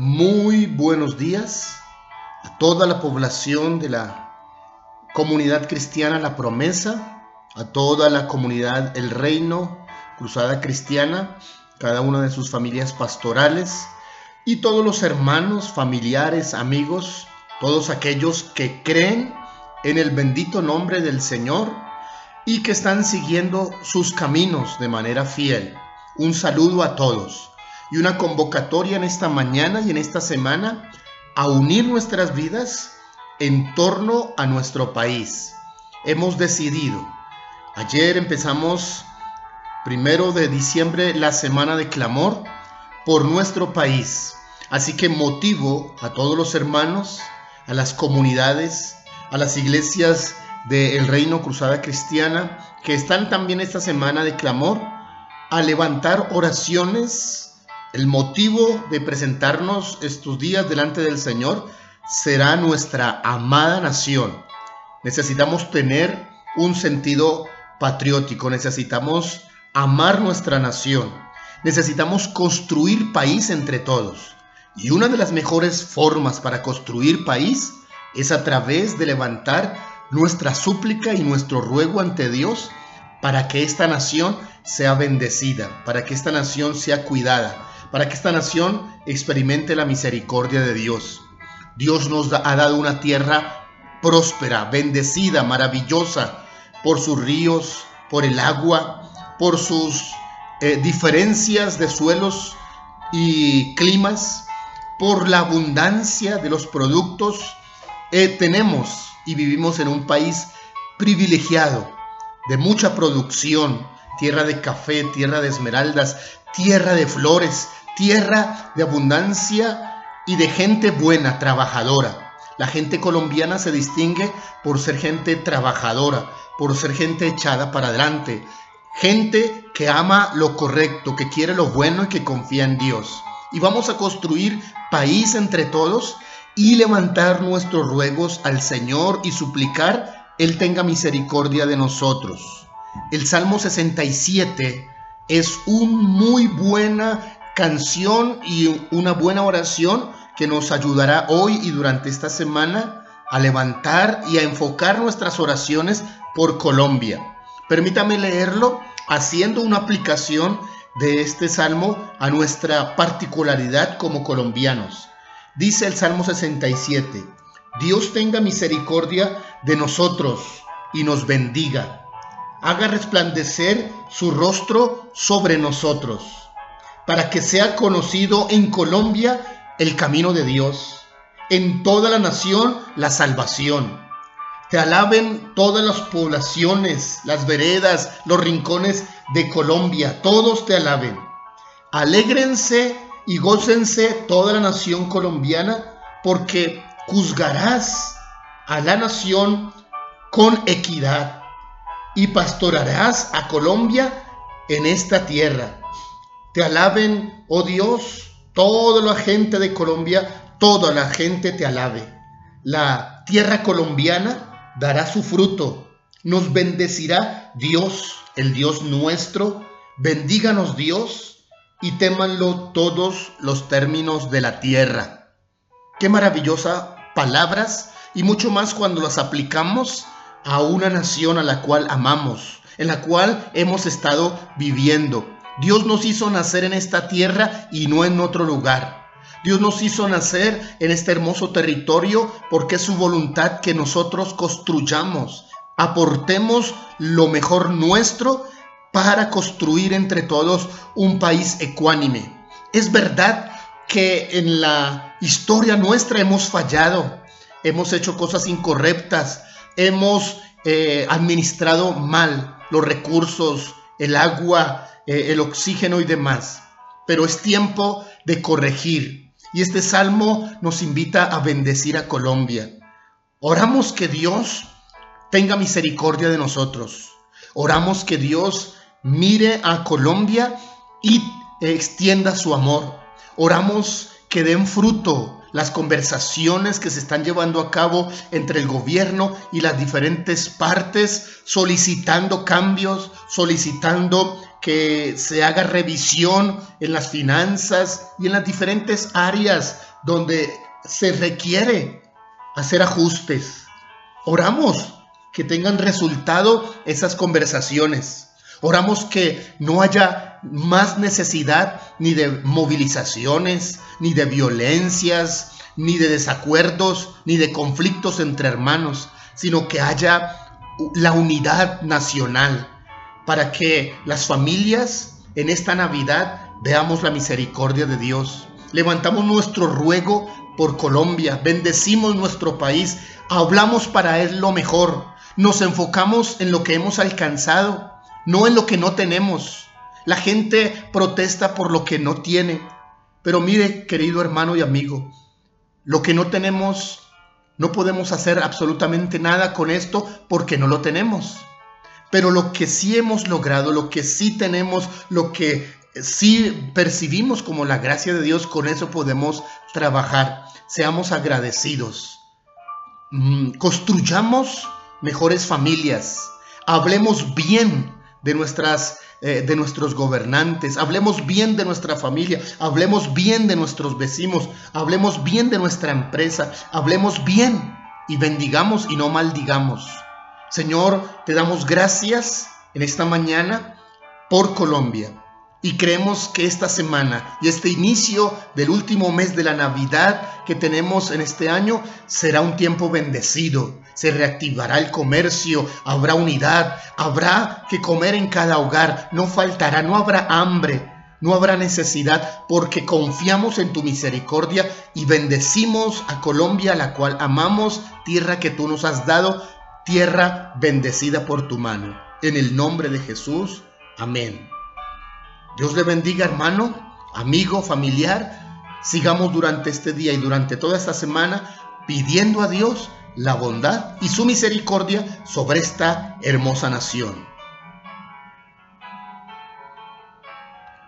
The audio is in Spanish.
Muy buenos días a toda la población de la comunidad cristiana La Promesa, a toda la comunidad El Reino, Cruzada Cristiana, cada una de sus familias pastorales y todos los hermanos, familiares, amigos, todos aquellos que creen en el bendito nombre del Señor y que están siguiendo sus caminos de manera fiel. Un saludo a todos y una convocatoria en esta mañana y en esta semana a unir nuestras vidas en torno a nuestro país. Hemos decidido, ayer empezamos primero de diciembre la semana de clamor por nuestro país. Así que motivo a todos los hermanos, a las comunidades, a las iglesias del Reino Cruzada Cristiana que están también esta semana de clamor a levantar oraciones. El motivo de presentarnos estos días delante del Señor será nuestra amada nación. Necesitamos tener un sentido patriótico, necesitamos amar nuestra nación, necesitamos construir país entre todos. Y una de las mejores formas para construir país es a través de levantar nuestra súplica y nuestro ruego ante Dios para que esta nación sea bendecida, para que esta nación sea cuidada, para que esta nación experimente la misericordia de Dios. Dios nos ha dado una tierra próspera, bendecida, maravillosa, por sus ríos, por el agua, por sus eh, diferencias de suelos y climas, por la abundancia de los productos. Eh, tenemos y vivimos en un país privilegiado, de mucha producción, tierra de café, tierra de esmeraldas, tierra de flores, tierra de abundancia y de gente buena, trabajadora. La gente colombiana se distingue por ser gente trabajadora, por ser gente echada para adelante, gente que ama lo correcto, que quiere lo bueno y que confía en Dios. Y vamos a construir país entre todos y levantar nuestros ruegos al Señor y suplicar Él tenga misericordia de nosotros. El Salmo 67 es una muy buena canción y una buena oración que nos ayudará hoy y durante esta semana a levantar y a enfocar nuestras oraciones por Colombia. Permítame leerlo haciendo una aplicación de este salmo a nuestra particularidad como colombianos. Dice el Salmo 67, Dios tenga misericordia de nosotros y nos bendiga. Haga resplandecer su rostro sobre nosotros, para que sea conocido en Colombia el camino de Dios, en toda la nación la salvación. Te alaben todas las poblaciones, las veredas, los rincones de Colombia, todos te alaben. Alégrense y gócense toda la nación colombiana, porque juzgarás a la nación con equidad y pastorarás a Colombia en esta tierra. Te alaben, oh Dios, toda la gente de Colombia, toda la gente te alabe. La tierra colombiana dará su fruto. Nos bendecirá Dios, el Dios nuestro. Bendíganos Dios y témanlo todos los términos de la tierra. Qué maravillosa palabras y mucho más cuando las aplicamos a una nación a la cual amamos, en la cual hemos estado viviendo. Dios nos hizo nacer en esta tierra y no en otro lugar. Dios nos hizo nacer en este hermoso territorio porque es su voluntad que nosotros construyamos, aportemos lo mejor nuestro para construir entre todos un país ecuánime. Es verdad que en la historia nuestra hemos fallado, hemos hecho cosas incorrectas, hemos eh, administrado mal los recursos, el agua, eh, el oxígeno y demás. Pero es tiempo de corregir. Y este salmo nos invita a bendecir a Colombia. Oramos que Dios tenga misericordia de nosotros. Oramos que Dios mire a Colombia y extienda su amor. Oramos que den fruto las conversaciones que se están llevando a cabo entre el gobierno y las diferentes partes, solicitando cambios, solicitando que se haga revisión en las finanzas y en las diferentes áreas donde se requiere hacer ajustes. Oramos que tengan resultado esas conversaciones. Oramos que no haya más necesidad ni de movilizaciones, ni de violencias, ni de desacuerdos, ni de conflictos entre hermanos, sino que haya la unidad nacional para que las familias en esta Navidad veamos la misericordia de Dios. Levantamos nuestro ruego por Colombia, bendecimos nuestro país, hablamos para Él lo mejor, nos enfocamos en lo que hemos alcanzado, no en lo que no tenemos. La gente protesta por lo que no tiene. Pero mire, querido hermano y amigo, lo que no tenemos, no podemos hacer absolutamente nada con esto porque no lo tenemos. Pero lo que sí hemos logrado, lo que sí tenemos, lo que sí percibimos como la gracia de Dios, con eso podemos trabajar. Seamos agradecidos. Mm, construyamos mejores familias. Hablemos bien de nuestras eh, de nuestros gobernantes, hablemos bien de nuestra familia, hablemos bien de nuestros vecinos, hablemos bien de nuestra empresa, hablemos bien y bendigamos y no maldigamos. Señor, te damos gracias en esta mañana por Colombia. Y creemos que esta semana y este inicio del último mes de la Navidad que tenemos en este año será un tiempo bendecido. Se reactivará el comercio, habrá unidad, habrá que comer en cada hogar, no faltará, no habrá hambre, no habrá necesidad, porque confiamos en tu misericordia y bendecimos a Colombia, la cual amamos, tierra que tú nos has dado, tierra bendecida por tu mano. En el nombre de Jesús, amén. Dios le bendiga, hermano, amigo, familiar. Sigamos durante este día y durante toda esta semana pidiendo a Dios la bondad y su misericordia sobre esta hermosa nación.